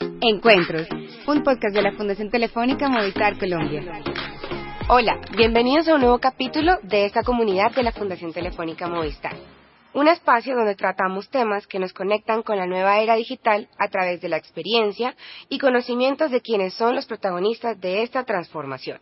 Encuentros, un podcast de la Fundación Telefónica Movistar Colombia. Hola, bienvenidos a un nuevo capítulo de esta comunidad de la Fundación Telefónica Movistar. Un espacio donde tratamos temas que nos conectan con la nueva era digital a través de la experiencia y conocimientos de quienes son los protagonistas de esta transformación.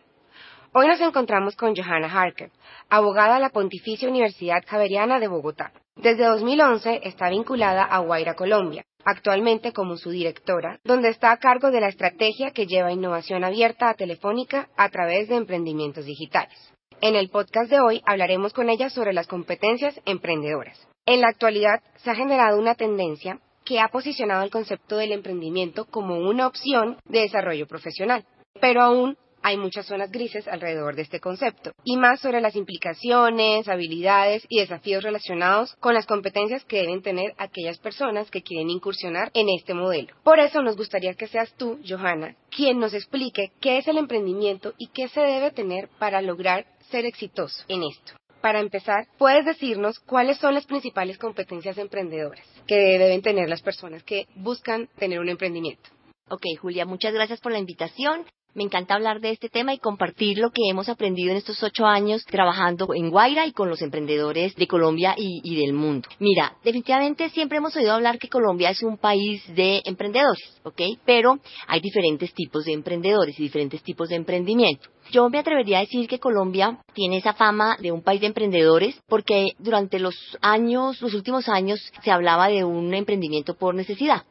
Hoy nos encontramos con Johanna Harker, abogada de la Pontificia Universidad Javeriana de Bogotá. Desde 2011 está vinculada a Guaira Colombia, actualmente como su directora, donde está a cargo de la estrategia que lleva innovación abierta a Telefónica a través de emprendimientos digitales. En el podcast de hoy hablaremos con ella sobre las competencias emprendedoras. En la actualidad se ha generado una tendencia que ha posicionado el concepto del emprendimiento como una opción de desarrollo profesional, pero aún hay muchas zonas grises alrededor de este concepto, y más sobre las implicaciones, habilidades y desafíos relacionados con las competencias que deben tener aquellas personas que quieren incursionar en este modelo. Por eso nos gustaría que seas tú, Johanna, quien nos explique qué es el emprendimiento y qué se debe tener para lograr ser exitoso en esto. Para empezar, ¿puedes decirnos cuáles son las principales competencias emprendedoras que deben tener las personas que buscan tener un emprendimiento? Ok, Julia, muchas gracias por la invitación. Me encanta hablar de este tema y compartir lo que hemos aprendido en estos ocho años trabajando en Guaira y con los emprendedores de Colombia y, del mundo. Mira, definitivamente siempre hemos oído hablar que Colombia es un país de emprendedores, ¿ok? Pero hay diferentes tipos de emprendedores y diferentes tipos de emprendimiento. Yo me atrevería a decir que Colombia tiene esa fama de un país de emprendedores porque durante los años, los últimos años, se hablaba de un emprendimiento por necesidad.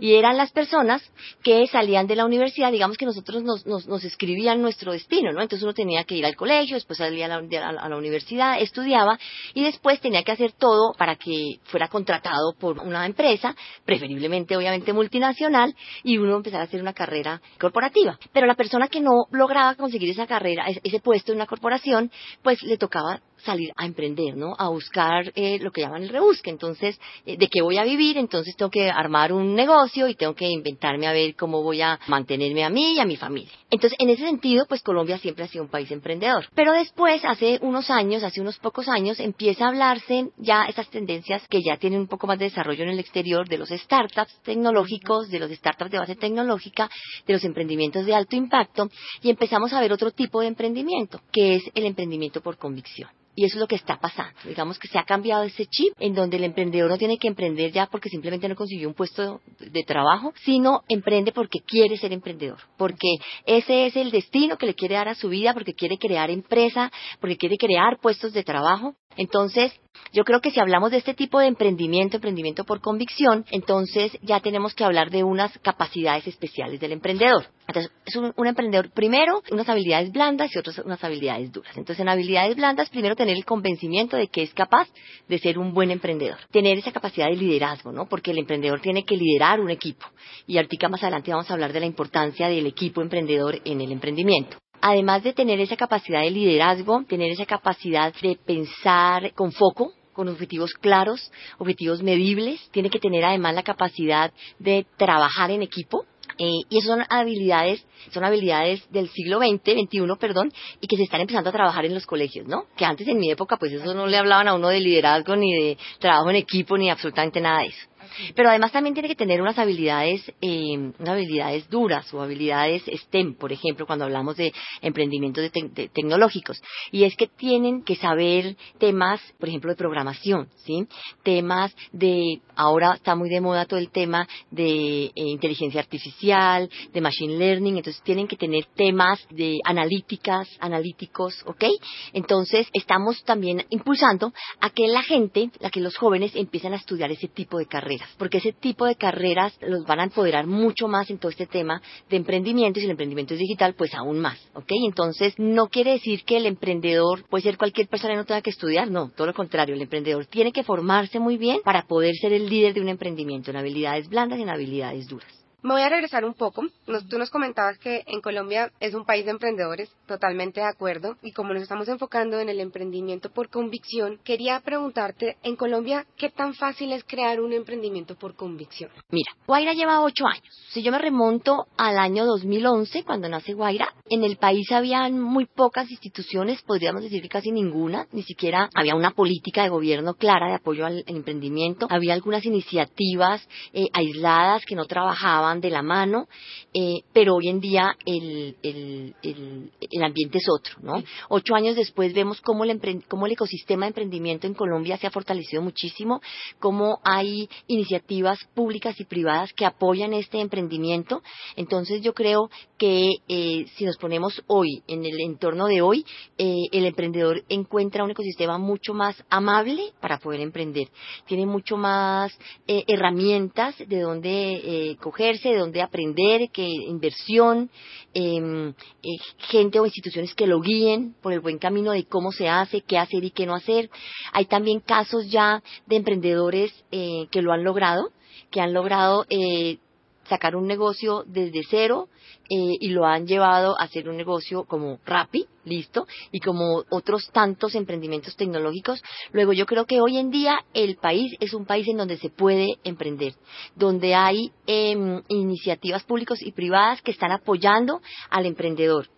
Y eran las personas que salían de la universidad, digamos que nosotros nos, nos, escribían nuestro destino, ¿no? Entonces uno tenía que ir al colegio, después salía a la, a la, universidad, estudiaba y después tenía que hacer todo para que fuera contratado por una empresa, preferiblemente obviamente multinacional, y uno empezara a hacer una carrera corporativa. Pero la persona que no lograba conseguir esa carrera, ese puesto en una corporación, pues le tocaba salir a emprender, ¿no? A buscar eh, lo que llaman el rebusque. Entonces, eh, ¿de qué voy a vivir? Entonces tengo que armar un negocio y tengo que inventarme a ver cómo voy a mantenerme a mí y a mi familia. Entonces, en ese sentido, pues Colombia siempre ha sido un país emprendedor. Pero después, hace unos años, hace unos pocos años, empieza a hablarse ya esas tendencias que ya tienen un poco más de desarrollo en el exterior de los startups tecnológicos, de los startups de base tecnológica, de los emprendimientos de alto impacto y empezamos a ver otro tipo de emprendimiento, que es el emprendimiento por convicción. Y eso es lo que está pasando. Digamos que se ha cambiado ese chip en donde el emprendedor no tiene que emprender ya porque simplemente no consiguió un puesto de trabajo, sino emprende porque quiere ser emprendedor, porque ese es el destino que le quiere dar a su vida, porque quiere crear empresa, porque quiere crear puestos de trabajo. Entonces, yo creo que si hablamos de este tipo de emprendimiento, emprendimiento por convicción, entonces ya tenemos que hablar de unas capacidades especiales del emprendedor. Entonces, es un, emprendedor, primero, unas habilidades blandas y otras unas habilidades duras. Entonces, en habilidades blandas, primero tener el convencimiento de que es capaz de ser un buen emprendedor. Tener esa capacidad de liderazgo, ¿no? Porque el emprendedor tiene que liderar un equipo. Y ahorita más adelante vamos a hablar de la importancia del equipo emprendedor en el emprendimiento además de tener esa capacidad de liderazgo, tener esa capacidad de pensar con foco, con objetivos claros, objetivos medibles, tiene que tener además la capacidad de trabajar en equipo, eh, y esas son habilidades, son habilidades del siglo XX, XXI, perdón, y que se están empezando a trabajar en los colegios, ¿no? Que antes en mi época, pues eso no le hablaban a uno de liderazgo, ni de trabajo en equipo, ni absolutamente nada de eso. Pero además también tiene que tener unas habilidades, eh, unas habilidades duras o habilidades STEM, por ejemplo, cuando hablamos de emprendimientos tecnológicos. Y es que tienen que saber temas, por ejemplo, de programación, ¿sí? Temas de, ahora está muy de moda todo el tema de eh, inteligencia artificial, de machine learning, entonces tienen que tener temas de analíticas, analíticos, ¿ok? Entonces estamos también impulsando a que la gente, a que los jóvenes empiecen a estudiar ese tipo de carreras porque ese tipo de carreras los van a empoderar mucho más en todo este tema de emprendimiento y si el emprendimiento es digital, pues aún más, ¿ok? Entonces, no quiere decir que el emprendedor puede ser cualquier persona y no tenga que estudiar, no, todo lo contrario, el emprendedor tiene que formarse muy bien para poder ser el líder de un emprendimiento en habilidades blandas y en habilidades duras. Me voy a regresar un poco. tú nos comentabas que en Colombia es un país de emprendedores, totalmente de acuerdo. Y como nos estamos enfocando en el emprendimiento por convicción, quería preguntarte, en Colombia, ¿qué tan fácil es crear un emprendimiento por convicción? Mira, Guaira lleva ocho años. Si yo me remonto al año 2011, cuando nace Guaira, en el país habían muy pocas instituciones, podríamos decir que casi ninguna, ni siquiera había una política de gobierno clara de apoyo al, emprendimiento. Había algunas iniciativas eh, aisladas que no trabajaban de la mano, eh, pero hoy en día el, el, el, ambiente es otro, ¿no? Ocho años después vemos cómo el, cómo el ecosistema de emprendimiento en Colombia se ha fortalecido muchísimo, cómo hay iniciativas públicas y privadas que apoyan este emprendimiento. Entonces yo creo que eh, si nos ponemos hoy, en el entorno de hoy, eh, el emprendedor encuentra un ecosistema mucho más amable para poder emprender. Tiene mucho más herramientas de donde coger de dónde aprender, que inversión, em, eh, gente o instituciones que lo guíen por el buen camino de cómo se hace, qué hacer y qué no hacer. Hay también casos ya de emprendedores eh, que lo han logrado, que han logrado eh, sacar un negocio desde cero eh, y lo han llevado a hacer un negocio como Rappi, listo, y como otros tantos emprendimientos tecnológicos. Luego yo creo que hoy en día el país es un país en donde se puede emprender, donde hay em, iniciativas públicas y privadas que están apoyando al emprendedor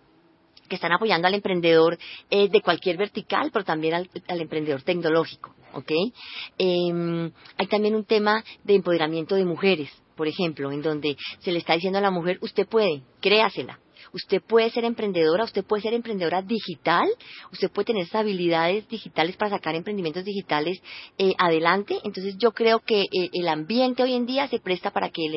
que están apoyando al emprendedor eh, de cualquier vertical, pero también al, emprendedor tecnológico, ¿ok? Em, hay también un tema de empoderamiento de mujeres por ejemplo, en donde se le está diciendo a la mujer, usted puede, créasela, Usted puede ser emprendedora, usted puede ser emprendedora digital, usted puede tener habilidades digitales para sacar emprendimientos digitales eh, adelante. Entonces yo creo que eh, el ambiente hoy en día se presta para que el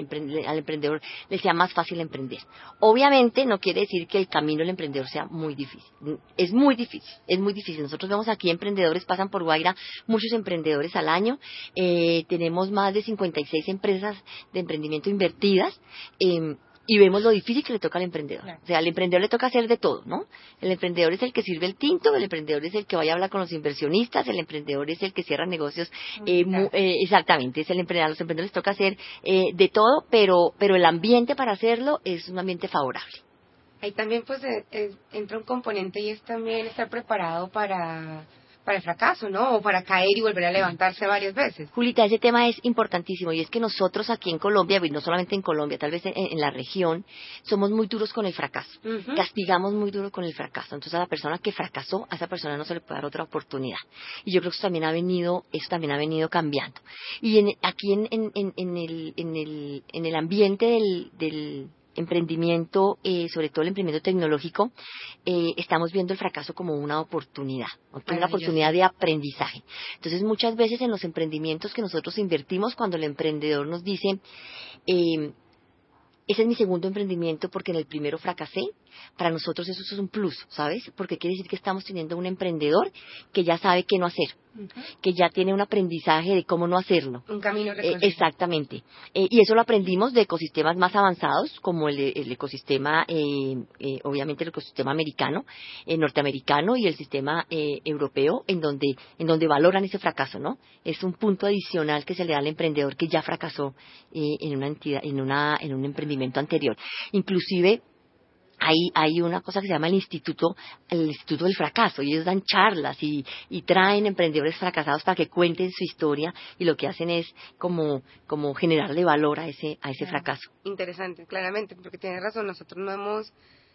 al emprendedor le sea más fácil emprender. Obviamente no quiere decir que el camino del emprendedor sea muy difícil. Es muy difícil, es muy difícil. Nosotros vemos aquí emprendedores, pasan por Guaira muchos emprendedores al año. Eh, tenemos más de 56 empresas de emprendimiento invertidas. Em, y vemos lo difícil que le toca al emprendedor. O sea, al emprendedor le toca hacer de todo, ¿no? El emprendedor es el que sirve el tinto, el emprendedor es el que vaya a hablar con los inversionistas, el emprendedor es el que cierra negocios. Eh, eh, exactamente, es el emprendedor. A los emprendedores les toca hacer eh, de todo, pero, pero el ambiente para hacerlo es un ambiente favorable. Ahí también pues entra un componente y es también estar preparado para para el fracaso, ¿no? O para caer y volver a levantarse varias veces. Julita, ese tema es importantísimo y es que nosotros aquí en Colombia, y no solamente en Colombia, tal vez en, la región, somos muy duros con el fracaso. Castigamos muy duro con el fracaso. Entonces a la persona que fracasó, a esa persona no se le puede dar otra oportunidad. Y yo creo que eso también ha venido, eso también ha venido cambiando. Y aquí en, el, en, el, en el ambiente del emprendimiento, eh, sobre todo el emprendimiento tecnológico, eh, estamos viendo el fracaso como una oportunidad, una oportunidad de aprendizaje. Entonces, muchas veces en los emprendimientos que nosotros invertimos, cuando el emprendedor nos dice, eh, ese es mi segundo emprendimiento porque en el primero fracasé, para nosotros eso es un plus, ¿sabes? Porque quiere decir que estamos teniendo un emprendedor que ya sabe qué no hacer, que ya tiene un aprendizaje de cómo no hacerlo. Un camino eh, Exactamente. Eh, y eso lo aprendimos de ecosistemas más avanzados, como el, ecosistema, eh, obviamente el ecosistema americano, norteamericano y el sistema europeo, en donde, en donde valoran ese fracaso, ¿no? Es un punto adicional que se le da al emprendedor que ya fracasó en una entidad, en una, en un emprendimiento anterior. Inclusive, hay, hay una cosa que se llama el Instituto, el Instituto del Fracaso, y ellos dan charlas y, y traen emprendedores fracasados para que cuenten su historia y lo que hacen es como, como generarle valor a ese, a ese fracaso. Interesante, claramente, porque tienes razón, nosotros no hemos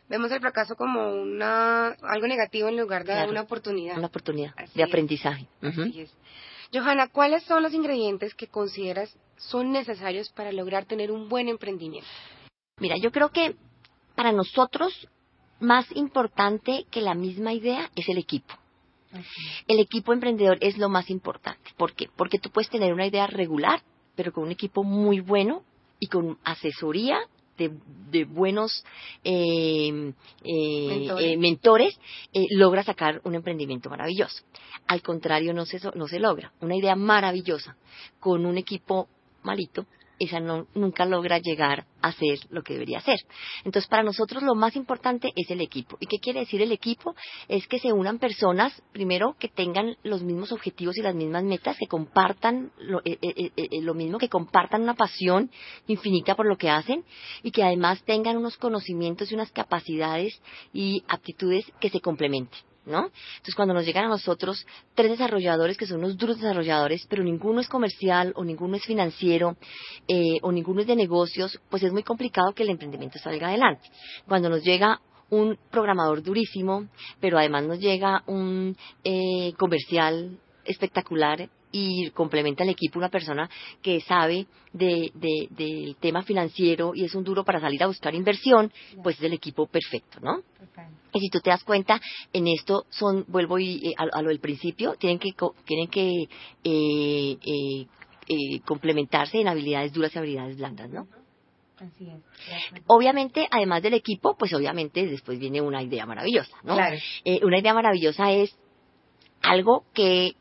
vemos el fracaso como una algo negativo en lugar de una oportunidad. Una oportunidad de aprendizaje. Johanna, ¿cuáles son los ingredientes que consideras son necesarios para lograr tener un buen emprendimiento? Mira, yo creo que para nosotros más importante que la misma idea es el equipo. El equipo emprendedor es lo más importante. ¿Por qué? Porque tú puedes tener una idea regular, pero con un equipo muy bueno y con asesoría de, buenos eh, eh, mentores, eh, logra sacar un emprendimiento maravilloso. Al contrario, no se, no se logra. Una idea maravillosa con un equipo malito esa no, nunca logra llegar a ser lo que debería ser. Entonces, para nosotros lo más importante es el equipo. ¿Y qué quiere decir el equipo? Es que se unan personas, primero, que tengan los mismos objetivos y las mismas metas, que compartan lo, eh, eh, eh, lo mismo, que compartan una pasión infinita por lo que hacen y que además tengan unos conocimientos y unas capacidades y aptitudes que se complementen. ¿No? Entonces, cuando nos llegan a nosotros tres desarrolladores que son unos duros desarrolladores, pero ninguno es comercial o ninguno es financiero eh, o ninguno es de negocios, pues es muy complicado que el emprendimiento salga adelante. Cuando nos llega un programador durísimo, pero además nos llega un eh, comercial espectacular y complementa al equipo una persona que sabe de, del tema financiero y es un duro para salir a buscar inversión, pues es el equipo perfecto, ¿no? Y si tú te das cuenta, en esto son, vuelvo y, eh, a, lo del principio, tienen que, tienen que eh, eh, complementarse en habilidades duras y habilidades blandas, ¿no? Así es. Obviamente, además del equipo, pues obviamente después viene una idea maravillosa, ¿no? Claro. una idea maravillosa es algo que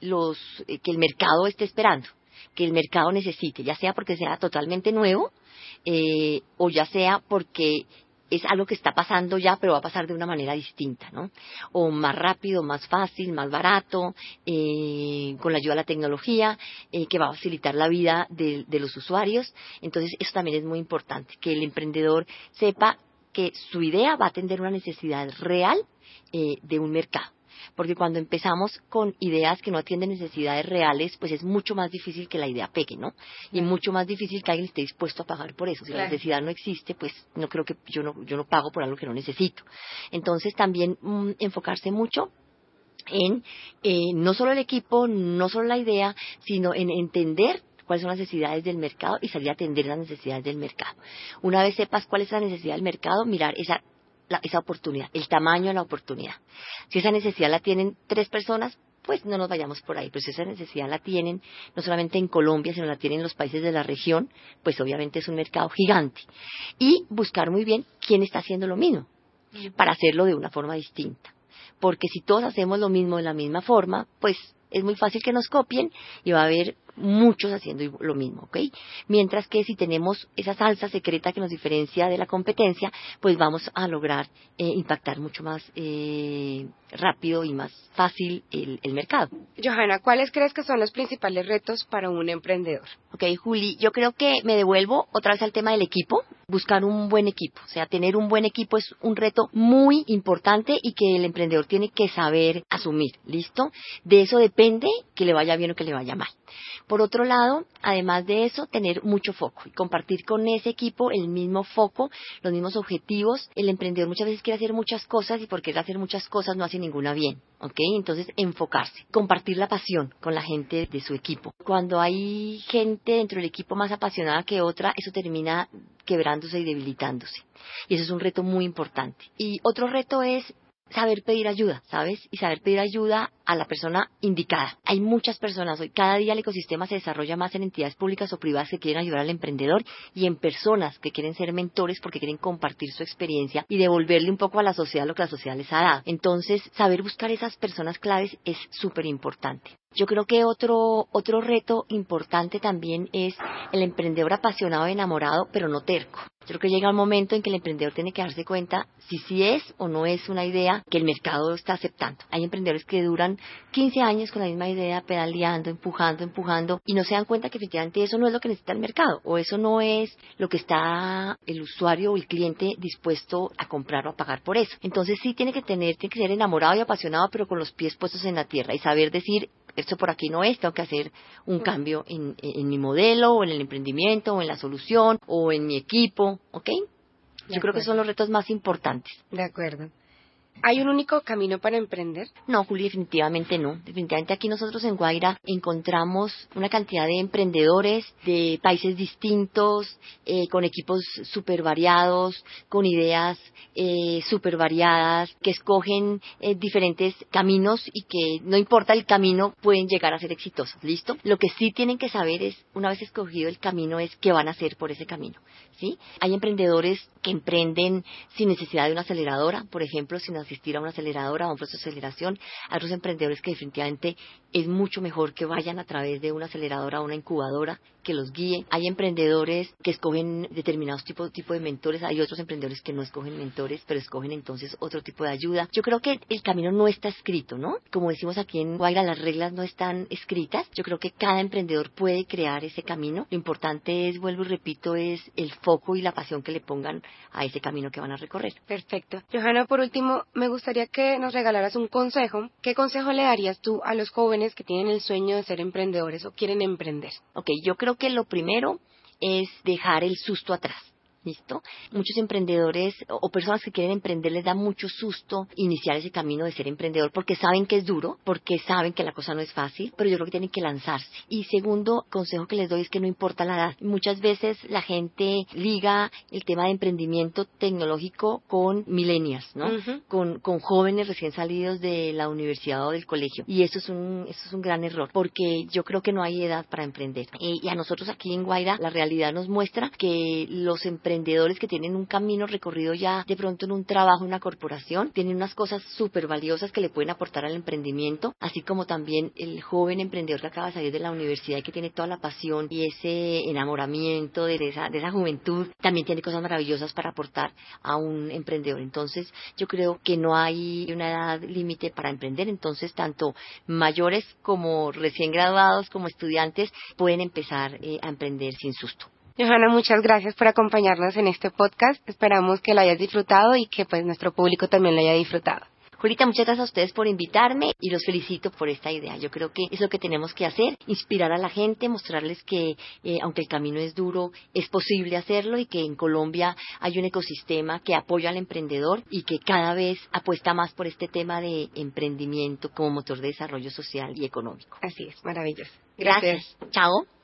los eh, que el mercado esté esperando, que el mercado necesite, ya sea porque sea totalmente nuevo eh, o ya sea porque es algo que está pasando ya, pero va a pasar de una manera distinta, ¿no? O más rápido, más fácil, más barato, eh, con la ayuda de la tecnología, que va a facilitar la vida de, los usuarios. Entonces, eso también es muy importante, que el emprendedor sepa que su idea va a atender una necesidad real de un mercado porque cuando empezamos con ideas que no atienden necesidades reales, pues es mucho más difícil que la idea pegue, ¿no? Y mucho más difícil que alguien esté dispuesto a pagar por eso. Si la necesidad no existe, pues no creo que yo no, yo no pago por algo que no necesito. Entonces también mm, enfocarse mucho en eh, no solo el equipo, no solo la idea, sino en entender cuáles son las necesidades del mercado y salir a atender las necesidades del mercado. Una vez sepas cuál es la necesidad del mercado, mirar esa esa oportunidad, el tamaño de la oportunidad. Si esa necesidad la tienen tres personas, pues no nos vayamos por ahí. Pero si esa necesidad la tienen no solamente en Colombia, sino la tienen en los países de la región, pues obviamente es un mercado gigante. Y buscar muy bien quién está haciendo lo mismo, para hacerlo de una forma distinta. Porque si todos hacemos lo mismo de la misma forma, pues es muy fácil que nos copien y va a haber muchos haciendo lo mismo, ¿ok? Mientras que si tenemos esa salsa secreta que nos diferencia de la competencia, pues vamos a lograr eh, impactar mucho más eh, rápido y más fácil el, mercado. Johanna, ¿cuáles crees que son los principales retos para un emprendedor? Ok, Juli, yo creo que me devuelvo otra vez al tema del equipo, buscar un buen equipo, o sea, tener un buen equipo es un reto muy importante y que el emprendedor tiene que saber asumir, ¿listo? De eso depende que le vaya bien o que le vaya mal. Por otro lado, además de eso, tener mucho foco y compartir con ese equipo el mismo foco, los mismos objetivos. El emprendedor muchas veces quiere hacer muchas cosas y por querer hacer muchas cosas no hace ninguna bien, ¿ok? Entonces, enfocarse, compartir la pasión con la gente de su equipo. Cuando hay gente dentro del equipo más apasionada que otra, eso termina quebrándose y debilitándose. Y eso es un reto muy importante. Y otro reto es saber pedir ayuda, ¿sabes? Y saber pedir ayuda a la persona indicada. Hay muchas personas hoy, cada día el ecosistema se desarrolla más en entidades públicas o privadas que quieren ayudar al emprendedor y en personas que quieren ser mentores porque quieren compartir su experiencia y devolverle un poco a la sociedad lo que la sociedad les ha dado. Entonces, saber buscar esas personas claves es súper importante. Yo creo que otro, otro reto importante también es el emprendedor apasionado, enamorado, pero no terco. Yo creo que llega un momento en que el emprendedor tiene que darse cuenta si sí es o no es una idea que el mercado está aceptando. Hay emprendedores que duran 15 años con la misma idea, pedaleando, empujando, empujando, y no se dan cuenta que efectivamente eso no es lo que necesita el mercado, o eso no es lo que está el usuario o el cliente dispuesto a comprar o a pagar por eso. Entonces sí tiene que tener, tiene que ser enamorado y apasionado, pero con los pies puestos en la tierra y saber decir, esto por aquí no es, tengo que hacer un cambio en, mi modelo o en el emprendimiento o en la solución o en mi equipo, ¿ok? Yo creo que son los retos más importantes. De acuerdo. ¿Hay un único camino para emprender? No, Juli, definitivamente no. Definitivamente aquí nosotros en Guaira encontramos una cantidad de emprendedores de países distintos, eh, con equipos súper variados, con ideas eh, súper variadas, que escogen eh, diferentes caminos y que no importa el camino, pueden llegar a ser exitosos. ¿Listo? Lo que sí tienen que saber es, una vez escogido el camino, es qué van a hacer por ese camino. ¿Sí? Hay emprendedores que emprenden sin necesidad de una aceleradora, por ejemplo, sin asistir a una aceleradora a un proceso de aceleración. Hay otros emprendedores que definitivamente es mucho mejor que vayan a través de una aceleradora o una incubadora que los guíe. Hay emprendedores que escogen determinados tipos tipo de mentores, hay otros emprendedores que no escogen mentores, pero escogen entonces otro tipo de ayuda. Yo creo que el camino no está escrito, ¿no? Como decimos aquí en Guaira, las reglas no están escritas. Yo creo que cada emprendedor puede crear ese camino. Lo importante es, vuelvo y repito, es el foco y la pasión que le pongan a ese camino que van a recorrer. Perfecto. Johanna, por último, me gustaría que nos regalaras un consejo. ¿Qué consejo le darías tú a los jóvenes que tienen el sueño de ser emprendedores o quieren emprender? Ok, yo creo que lo primero es dejar el susto atrás. ¿Listo? Muchos emprendedores o personas que quieren emprender les da mucho susto iniciar ese camino de ser emprendedor porque saben que es duro, porque saben que la cosa no es fácil, pero yo creo que tienen que lanzarse. Y segundo consejo que les doy es que no importa la edad. Muchas veces la gente liga el tema de emprendimiento tecnológico con millennials, ¿no? con, con jóvenes recién salidos de la universidad o del colegio. Y eso es un, eso es un gran error porque yo creo que no hay edad para emprender. y a nosotros aquí en Guaira la realidad nos muestra que los emprendedores emprendedores que tienen un camino recorrido ya de pronto en un trabajo, en una corporación, tienen unas cosas súper valiosas que le pueden aportar al emprendimiento, así como también el joven emprendedor que acaba de salir de la universidad y que tiene toda la pasión y ese enamoramiento de esa, de esa juventud, también tiene cosas maravillosas para aportar a un emprendedor. Entonces, yo creo que no hay una edad límite para emprender, entonces tanto mayores como recién graduados como estudiantes pueden empezar eh, a emprender sin susto. Johanna, muchas gracias por acompañarnos en este podcast. Esperamos que lo hayas disfrutado y que pues nuestro público también lo haya disfrutado. Julita, muchas gracias a ustedes por invitarme y los felicito por esta idea. Yo creo que es lo que tenemos que hacer, inspirar a la gente, mostrarles que eh, aunque el camino es duro, es posible hacerlo y que en Colombia hay un ecosistema que apoya al emprendedor y que cada vez apuesta más por este tema de emprendimiento como motor de desarrollo social y económico. Así es, maravilloso. Gracias. Chao.